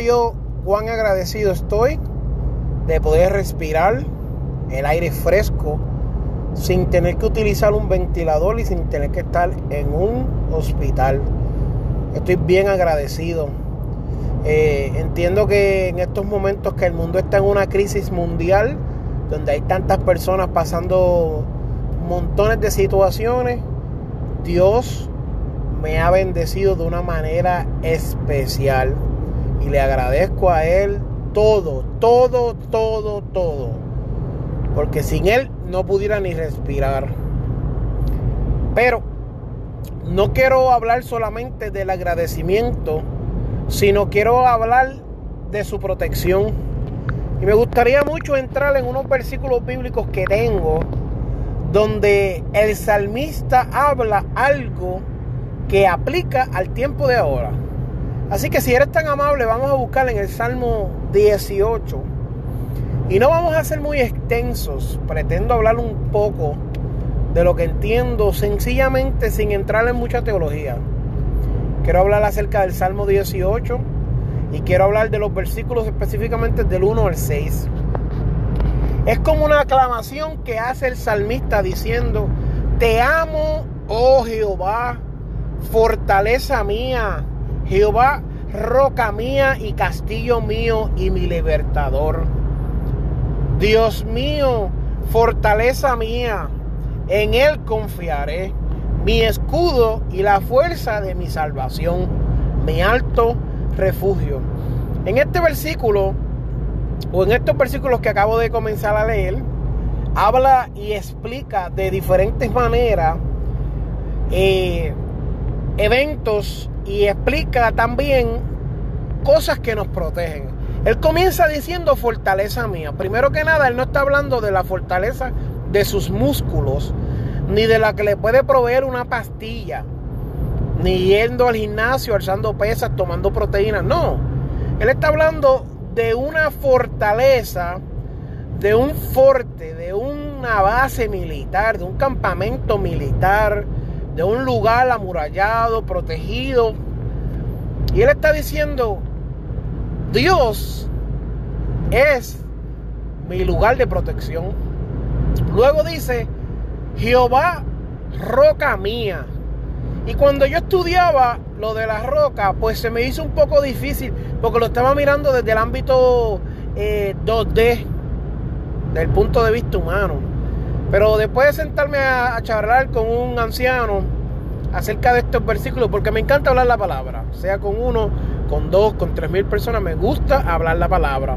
Yo cuán agradecido estoy de poder respirar el aire fresco sin tener que utilizar un ventilador y sin tener que estar en un hospital. Estoy bien agradecido. Eh, entiendo que en estos momentos que el mundo está en una crisis mundial, donde hay tantas personas pasando montones de situaciones, Dios me ha bendecido de una manera especial y le agradezco a Él todo, todo, todo, todo. Porque sin Él no pudiera ni respirar. Pero no quiero hablar solamente del agradecimiento, sino quiero hablar de su protección. Y me gustaría mucho entrar en unos versículos bíblicos que tengo, donde el salmista habla algo que aplica al tiempo de ahora. Así que si eres tan amable, vamos a buscar en el Salmo 18. Y no vamos a ser muy extensos. Pretendo hablar un poco de lo que entiendo sencillamente sin entrar en mucha teología. Quiero hablar acerca del Salmo 18 y quiero hablar de los versículos específicamente del 1 al 6. Es como una aclamación que hace el salmista diciendo, te amo, oh Jehová, fortaleza mía Jehová, roca mía y castillo mío y mi libertador. Dios mío, fortaleza mía, en Él confiaré, mi escudo y la fuerza de mi salvación, mi alto refugio. En este versículo, o en estos versículos que acabo de comenzar a leer, habla y explica de diferentes maneras eh, eventos y explica también cosas que nos protegen. Él comienza diciendo fortaleza mía. Primero que nada, él no está hablando de la fortaleza de sus músculos, ni de la que le puede proveer una pastilla, ni yendo al gimnasio, alzando pesas, tomando proteínas. No, él está hablando de una fortaleza, de un forte, de una base militar, de un campamento militar, de un lugar amurallado, protegido. Y él está diciendo, Dios es mi lugar de protección. Luego dice, Jehová, roca mía. Y cuando yo estudiaba lo de la roca, pues se me hizo un poco difícil, porque lo estaba mirando desde el ámbito 2D, eh, del punto de vista humano. Pero después de sentarme a, charlar con un anciano acerca de estos versículos, porque me encanta hablar la palabra, sea con uno, con dos, con tres mil personas, me gusta hablar la palabra.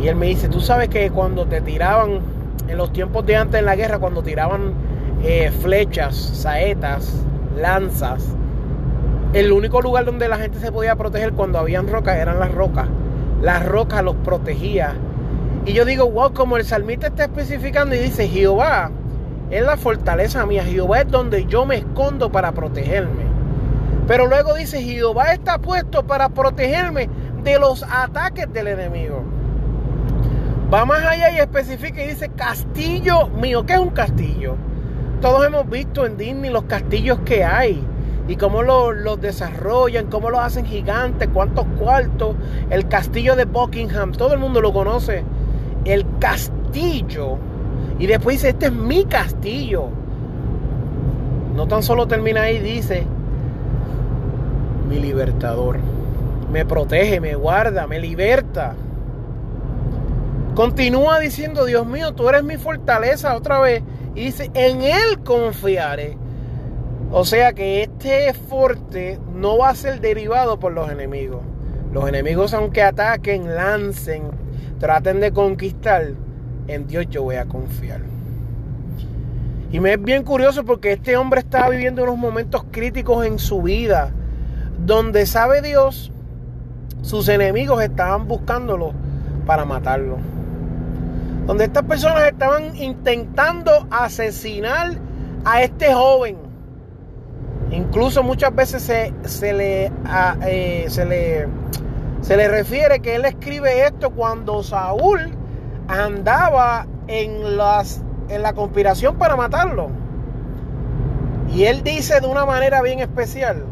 Y él me dice, tú sabes que cuando te tiraban, en los tiempos de antes en la guerra, cuando tiraban eh, flechas, saetas, lanzas, el único lugar donde la gente se podía proteger cuando habían rocas eran las rocas. Las rocas los protegía y yo digo, wow, como el salmista está especificando y dice, Jehová es la fortaleza mía, Jehová es donde yo me escondo para protegerme. Pero luego dice, Jehová está puesto para protegerme de los ataques del enemigo. Va más allá y especifica y dice, castillo mío. ¿Qué es un castillo? Todos hemos visto en Disney los castillos que hay y cómo los, desarrollan, cómo los hacen gigantes, cuántos cuartos. El castillo de Buckingham, todo el mundo lo conoce el castillo. Y después dice, este es mi castillo. No tan solo termina ahí, dice, mi libertador. Me protege, me guarda, me liberta. Continúa diciendo, Dios mío, tú eres mi fortaleza otra vez. Y dice, en Él confiaré. O sea que este fuerte no va a ser derivado por los enemigos. Los enemigos, aunque ataquen, lancen, traten de conquistar, en Dios yo voy a confiar. Y me es bien curioso porque este hombre estaba viviendo unos momentos críticos en su vida, donde sabe Dios, sus enemigos estaban buscándolo para matarlo. Donde estas personas estaban intentando asesinar a este joven. Incluso muchas veces se, le, eh, se, le, se le refiere que él escribe esto cuando Saúl andaba en, la conspiración para matarlo. Y él dice de una manera bien especial,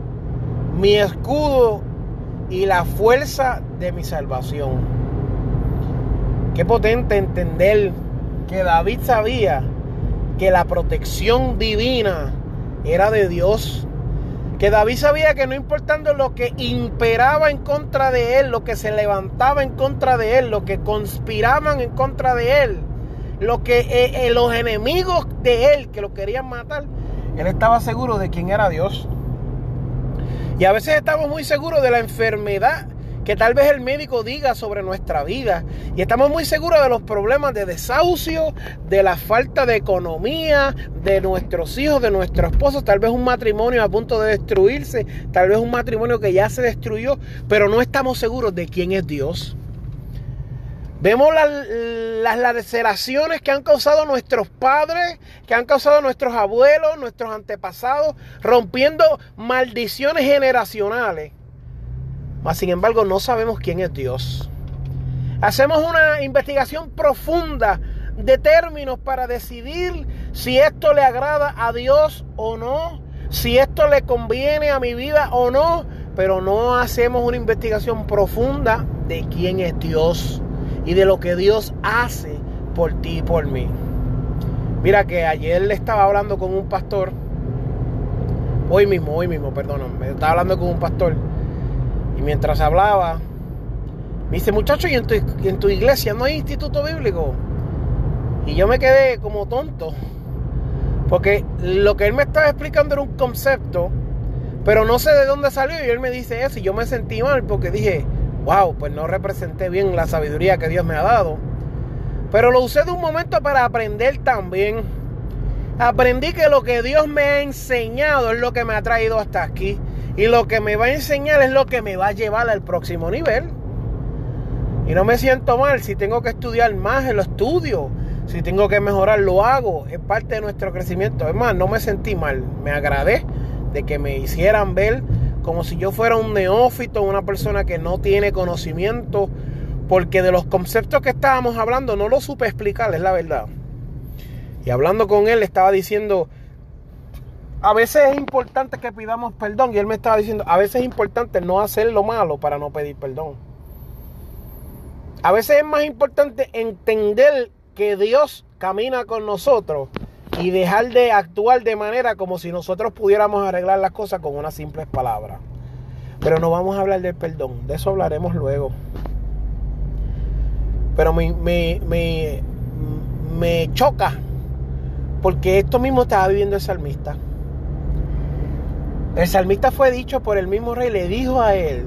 mi escudo y la fuerza de mi salvación. Qué potente entender que David sabía que la protección divina era de Dios. Que David sabía que no importando lo que imperaba en contra de él, lo que se levantaba en contra de él, lo que conspiraban en contra de él, lo que eh, eh, los enemigos de él que lo querían matar, él estaba seguro de quién era Dios. Y a veces estamos muy seguros de la enfermedad que tal vez el médico diga sobre nuestra vida. Y estamos muy seguros de los problemas de desahucio, de la falta de economía, de nuestros hijos, de nuestros esposos, tal vez un matrimonio a punto de destruirse, tal vez un matrimonio que ya se destruyó, pero no estamos seguros de quién es Dios. Vemos las, laceraciones que han causado nuestros padres, que han causado nuestros abuelos, nuestros antepasados, rompiendo maldiciones generacionales. Mas sin embargo no sabemos quién es Dios. Hacemos una investigación profunda de términos para decidir si esto le agrada a Dios o no, si esto le conviene a mi vida o no, pero no hacemos una investigación profunda de quién es Dios y de lo que Dios hace por ti y por mí. Mira que ayer le estaba hablando con un pastor, hoy mismo, hoy mismo, perdón, me estaba hablando con un pastor y mientras hablaba, me dice, muchacho, ¿y en tu, en tu iglesia no hay instituto bíblico? Y yo me quedé como tonto. Porque lo que él me estaba explicando era un concepto, pero no sé de dónde salió. Y él me dice eso y yo me sentí mal porque dije, wow, pues no representé bien la sabiduría que Dios me ha dado. Pero lo usé de un momento para aprender también. Aprendí que lo que Dios me ha enseñado es lo que me ha traído hasta aquí. Y lo que me va a enseñar es lo que me va a llevar al próximo nivel. Y no me siento mal. Si tengo que estudiar más, lo estudio. Si tengo que mejorar, lo hago. Es parte de nuestro crecimiento. Es más, no me sentí mal. Me agradé de que me hicieran ver como si yo fuera un neófito, una persona que no tiene conocimiento. Porque de los conceptos que estábamos hablando no lo supe explicar, es la verdad. Y hablando con él, estaba diciendo a veces es importante que pidamos perdón. Y él me estaba diciendo, a veces es importante no hacer lo malo para no pedir perdón. A veces es más importante entender que Dios camina con nosotros y dejar de actuar de manera como si nosotros pudiéramos arreglar las cosas con unas simples palabras. Pero no vamos a hablar del perdón, de eso hablaremos luego. Pero me, me, me, me choca porque esto mismo estaba viviendo el salmista. El salmista fue dicho por el mismo rey, le dijo a él,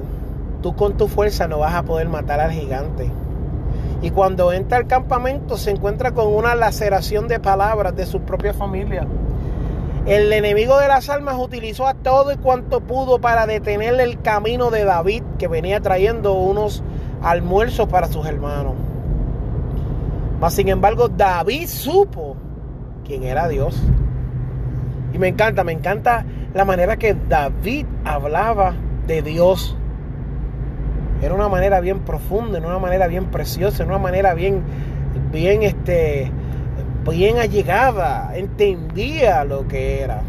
tú con tu fuerza no vas a poder matar al gigante. Y cuando entra al campamento se encuentra con una laceración de palabras de su propia familia. El enemigo de las almas utilizó a todo y cuanto pudo para detener el camino de David, que venía trayendo unos almuerzos para sus hermanos. Mas sin embargo, David supo quién era Dios. Y me encanta, me encanta la manera que David hablaba de Dios. Era una manera bien profunda, en una manera bien preciosa, en una manera bien, bien, este, bien allegada. Entendía lo que era.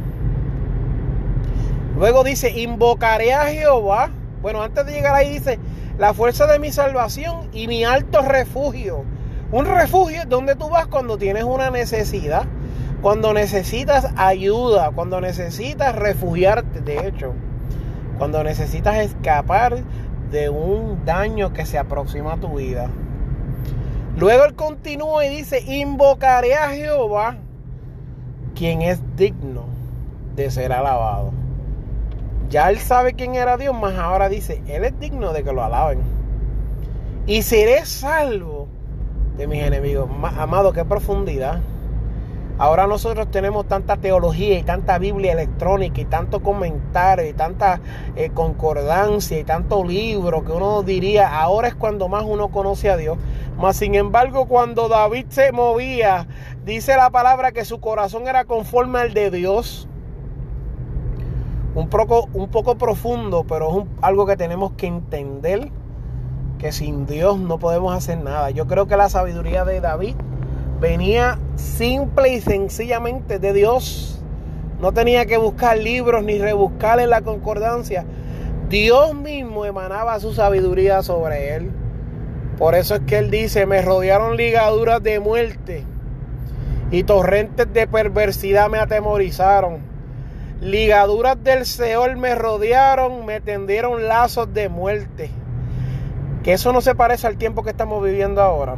Luego dice, invocaré a Jehová. Bueno, antes de llegar ahí dice, la fuerza de mi salvación y mi alto refugio. Un refugio es donde tú vas cuando tienes una necesidad cuando necesitas ayuda, cuando necesitas refugiarte, de hecho, cuando necesitas escapar de un daño que se aproxima a tu vida. Luego él continúa y dice, invocaré a Jehová, quien es digno de ser alabado. Ya él sabe quién era Dios, más ahora dice, él es digno de que lo alaben. Y seré salvo de mis enemigos. Amado, qué profundidad. Ahora nosotros tenemos tanta teología y tanta Biblia electrónica y tanto comentario y tanta eh, concordancia y tanto libro que uno diría, ahora es cuando más uno conoce a Dios. Mas sin embargo, cuando David se movía, dice la palabra que su corazón era conforme al de Dios. Un poco, un poco profundo, pero es algo que tenemos que entender, que sin Dios no podemos hacer nada. Yo creo que la sabiduría de David venía simple y sencillamente de Dios. No tenía que buscar libros ni rebuscar en la concordancia. Dios mismo emanaba su sabiduría sobre él. Por eso es que él dice, me rodearon ligaduras de muerte y torrentes de perversidad me atemorizaron. Ligaduras del Seol me rodearon, me tendieron lazos de muerte. Que eso no se parece al tiempo que estamos viviendo ahora.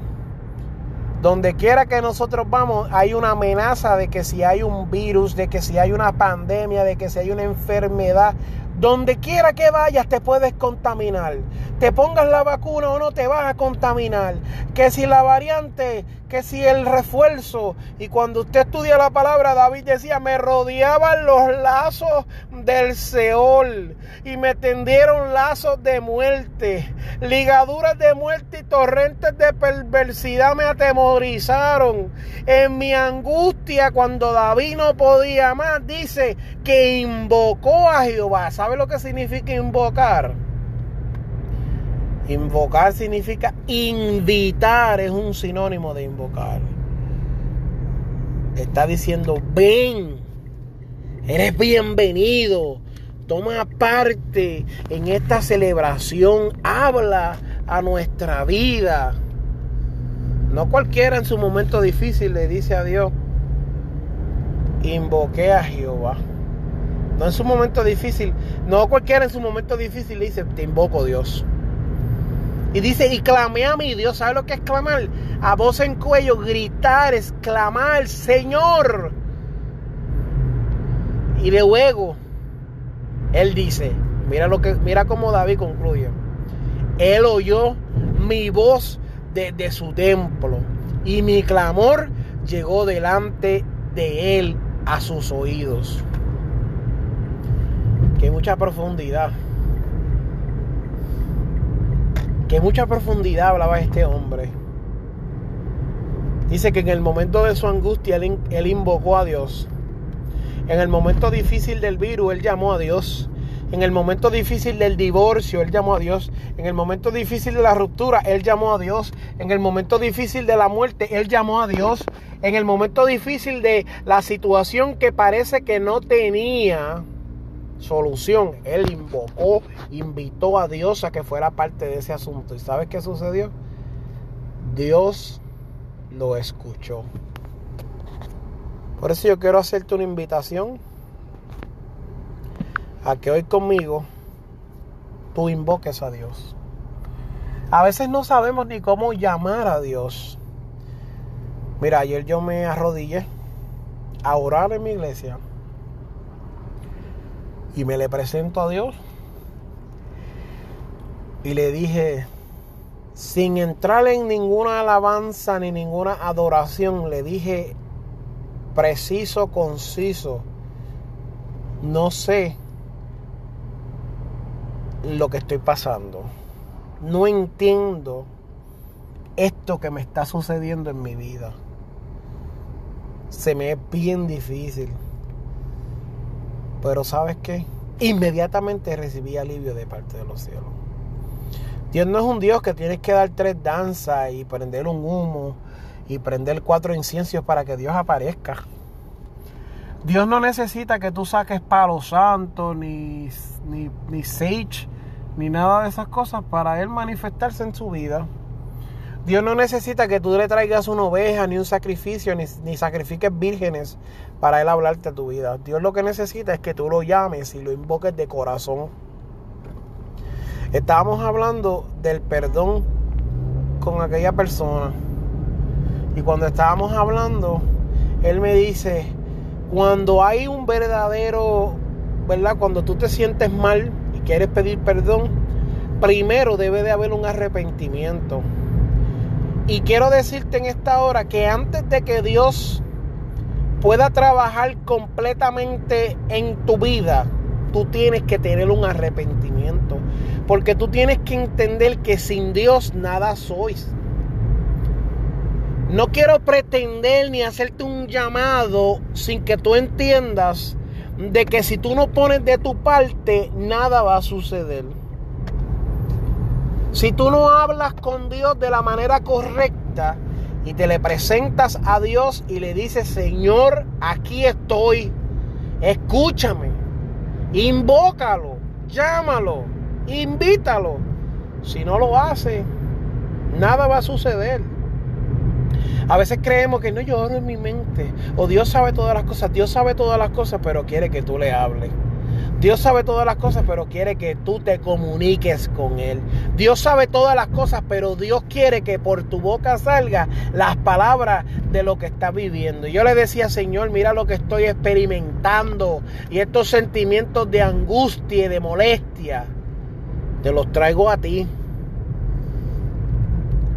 Donde quiera que nosotros vamos, hay una amenaza de que si hay un virus, de que si hay una pandemia, de que si hay una enfermedad, donde quiera que vayas te puedes contaminar. Te pongas la vacuna o no te vas a contaminar. Que si la variante, que si el refuerzo. Y cuando usted estudia la palabra, David decía, me rodeaban los lazos del Seol y me tendieron lazos de muerte. Ligaduras de muerte y torrentes de perversidad me atemorizaron. En mi angustia, cuando David no podía más, dice que invocó a Jehová. ¿Sabe lo que significa invocar? Invocar significa invitar, es un sinónimo de invocar. Está diciendo, ven, eres bienvenido, toma parte en esta celebración, habla a nuestra vida. No cualquiera en su momento difícil le dice a Dios, invoqué a Jehová. No en su momento difícil. No cualquiera en su momento difícil le dice, te invoco Dios. Y dice, y clamé a mi Dios. ¿Sabe lo que es clamar? A voz en cuello, gritar, exclamar, Señor. Y luego, él dice, mira lo que, mira cómo David concluye. Él oyó mi voz desde su templo y mi clamor llegó delante de él a sus oídos que mucha profundidad. Que mucha profundidad hablaba este hombre. Dice que en el momento de su angustia él, él, invocó a Dios. En el momento difícil del virus él llamó a Dios. En el momento difícil del divorcio él llamó a Dios. En el momento difícil de la ruptura él llamó a Dios. En el momento difícil de la muerte él llamó a Dios. En el momento difícil de la situación que parece que no tenía solución. Él invocó, invitó a Dios a que fuera parte de ese asunto. ¿Y sabes qué sucedió? Dios lo escuchó. Por eso yo quiero hacerte una invitación a que hoy conmigo tú invoques a Dios. A veces no sabemos ni cómo llamar a Dios. Mira, ayer yo me arrodillé a orar en mi iglesia y me le presento a Dios y le dije, sin entrar en ninguna alabanza ni ninguna adoración, le dije preciso, conciso, no sé lo que estoy pasando. No entiendo esto que me está sucediendo en mi vida. Se me es bien difícil. Pero sabes qué? Inmediatamente recibí alivio de parte de los cielos. Dios no es un Dios que tienes que dar tres danzas y prender un humo y prender cuatro inciensos para que Dios aparezca. Dios no necesita que tú saques palo santo, ni, ni, ni sage, ni nada de esas cosas para Él manifestarse en su vida. Dios no necesita que tú le traigas una oveja, ni un sacrificio, ni, sacrifiques vírgenes para Él hablarte a tu vida. Dios lo que necesita es que tú lo llames y lo invoques de corazón. Estábamos hablando del perdón con aquella persona. Y cuando estábamos hablando, Él me dice, cuando hay un verdadero, ¿verdad? Cuando tú te sientes mal y quieres pedir perdón, primero debe de haber un pueda trabajar completamente en tu vida, tú tienes que tener un arrepentimiento. Porque tú tienes que entender que sin Dios nada sois. No quiero pretender ni hacerte un llamado sin que tú entiendas de que si tú no pones de tu parte, nada va a suceder. Si tú no hablas con Dios de la manera correcta y te le presentas a Dios y le dices, Señor, aquí estoy, escúchame, invócalo, llámalo, invítalo. Si no lo hace, nada va a suceder. A veces creemos que no, yo oro en mi mente. O Dios sabe todas las cosas. Dios sabe todas las cosas, pero quiere que tú le hables. Dios sabe todas las cosas, pero quiere que tú te comuniques con Él. Dios sabe todas las cosas, pero Dios quiere que por tu boca salga las palabras de lo que estás viviendo. Yo le decía, Señor, mira lo que estoy experimentando y estos sentimientos de angustia y de molestia, te los traigo a ti.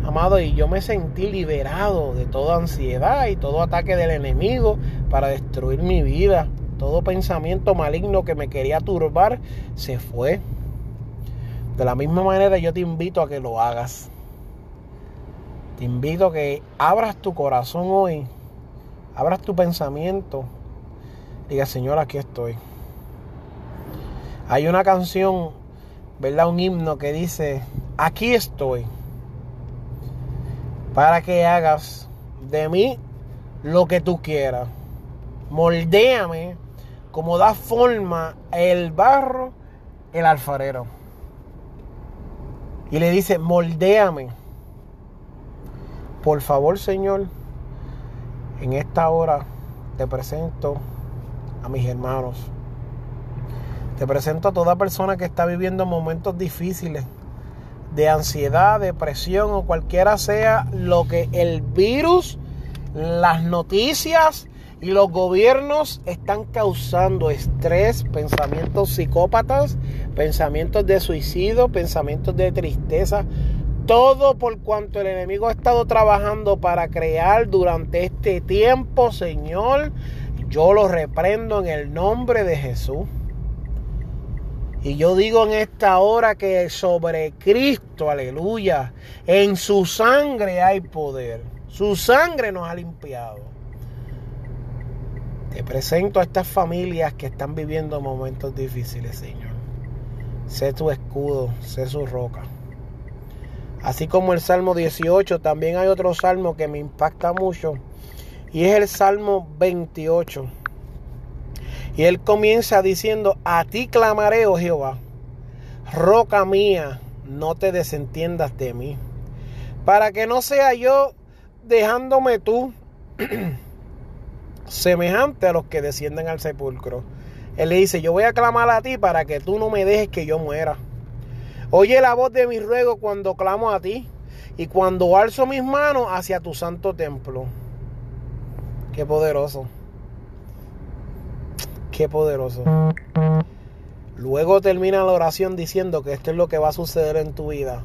Amado, y yo me sentí liberado de toda ansiedad y todo ataque del enemigo para destruir mi vida todo pensamiento maligno que me quería turbar se fue. De la misma manera yo te invito a que lo hagas. Te invito a que abras tu corazón hoy, abras tu pensamiento. Diga, Señor, aquí estoy. Hay una canción, ¿verdad? Un himno que dice, aquí estoy. Para que hagas de mí lo que tú quieras. Moldéame como da forma el barro el alfarero. Y le dice, moldéame. Por favor, Señor, en esta hora te presento a mis hermanos. Te presento a toda persona que está viviendo momentos difíciles de ansiedad, depresión o cualquiera sea lo que el virus, las noticias, y los gobiernos están causando estrés, pensamientos psicópatas, pensamientos de suicidio, pensamientos de tristeza. Todo por cuanto el enemigo ha estado trabajando para crear durante este tiempo, Señor. Yo lo reprendo en el nombre de Jesús. Y yo digo en esta hora que sobre Cristo, aleluya, en su sangre hay poder. Su sangre nos ha limpiado. Te presento a estas familias que están viviendo momentos difíciles, Señor. Sé tu escudo, sé su roca. Así como el Salmo 18, también hay otro salmo que me impacta mucho. Y es el Salmo 28. Y él comienza diciendo, a ti clamaré, oh Jehová, roca mía, no te desentiendas de mí. Para que no sea yo dejándome tú semejante a los que descienden al sepulcro. Él le dice, yo voy a clamar a ti para que tú no me dejes que yo muera. Oye la voz de mi ruego cuando clamo a ti y cuando alzo mis manos hacia tu santo templo. Qué poderoso. Qué poderoso. Luego termina la oración diciendo que esto es lo que va a suceder en tu vida.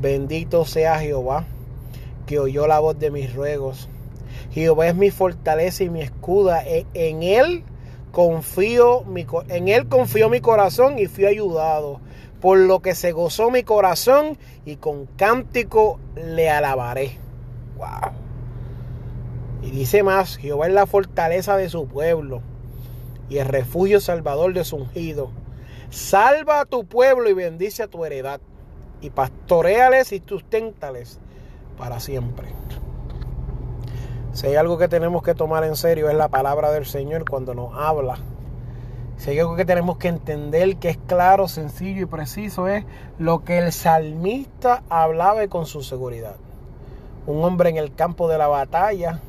Bendito sea Jehová, que oyó la voz de mis ruegos Jehová es mi fortaleza y mi escuda. En él confío, en él confío mi corazón y fui ayudado. Por lo que se gozó mi corazón y con cántico le alabaré. Wow. Y dice más, Jehová es la fortaleza de su pueblo y el refugio salvador de su ungido. Salva a tu pueblo y bendice a tu heredad. Y pastoreales y susténtales para siempre. Si hay algo que tenemos que tomar en serio es la palabra del Señor cuando nos habla. Si hay algo que tenemos que entender que es claro, sencillo y preciso es lo que el salmista hablaba con su seguridad. Un hombre en el campo de la batalla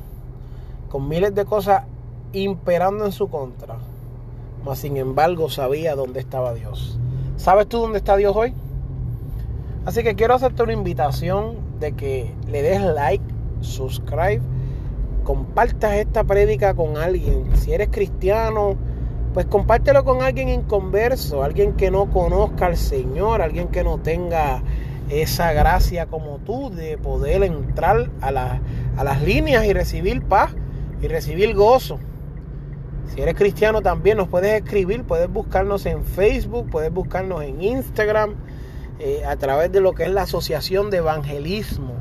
con miles de cosas imperando en su contra. Mas sin embargo sabía dónde estaba Dios. ¿Sabes tú dónde está Dios hoy? Así que quiero hacerte una invitación de que le des like, subscribe compartas esta prédica con alguien. Si eres cristiano, pues compártelo con alguien inconverso, alguien que no conozca al Señor, alguien que no tenga esa gracia como tú de poder entrar a, a las líneas y recibir paz y recibir gozo. Si eres cristiano también nos puedes escribir, puedes buscarnos en Facebook, puedes buscarnos en Instagram, eh, a través de lo que es la Asociación de Evangelismo.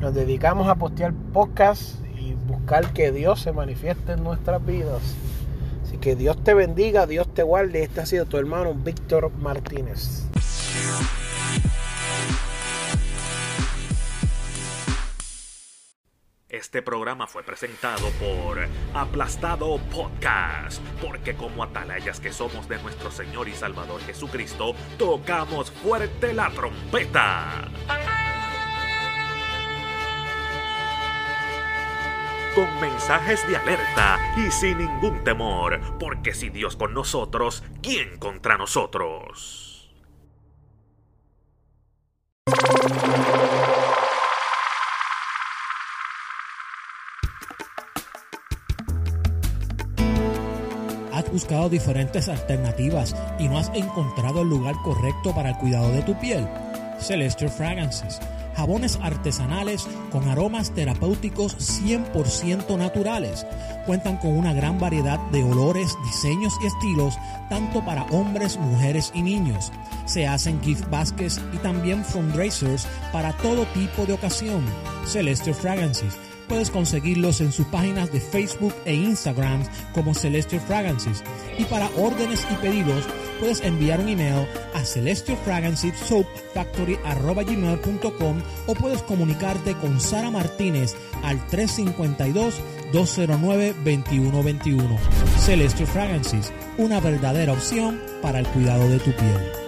Nos dedicamos a postear podcasts y buscar que Dios se manifieste en nuestras vidas. Así que Dios te bendiga, Dios te guarde. Este ha sido tu hermano Víctor Martínez. Este programa fue presentado por Aplastado Podcast, porque como atalayas que somos de nuestro Señor y Salvador Jesucristo, tocamos fuerte la trompeta. Con mensajes de alerta y sin ningún temor, porque si Dios con nosotros, ¿quién contra nosotros? Has buscado diferentes alternativas y no has encontrado el lugar correcto para el cuidado de tu piel. Celestial Fragrances. Jabones artesanales con aromas terapéuticos 100% naturales. Cuentan con una gran variedad de olores, diseños y estilos, tanto para hombres, mujeres y niños. Se hacen gift baskets y también fundraisers para todo tipo de ocasión. Celestial Fragrances puedes conseguirlos en sus páginas de Facebook e Instagram como Celestial Fragrances. Y para órdenes y pedidos, puedes enviar un email a celestialfragrancesoapfactory.com o puedes comunicarte con Sara Martínez al 352-209-2121. Celestial Fragrances, una verdadera opción para el cuidado de tu piel.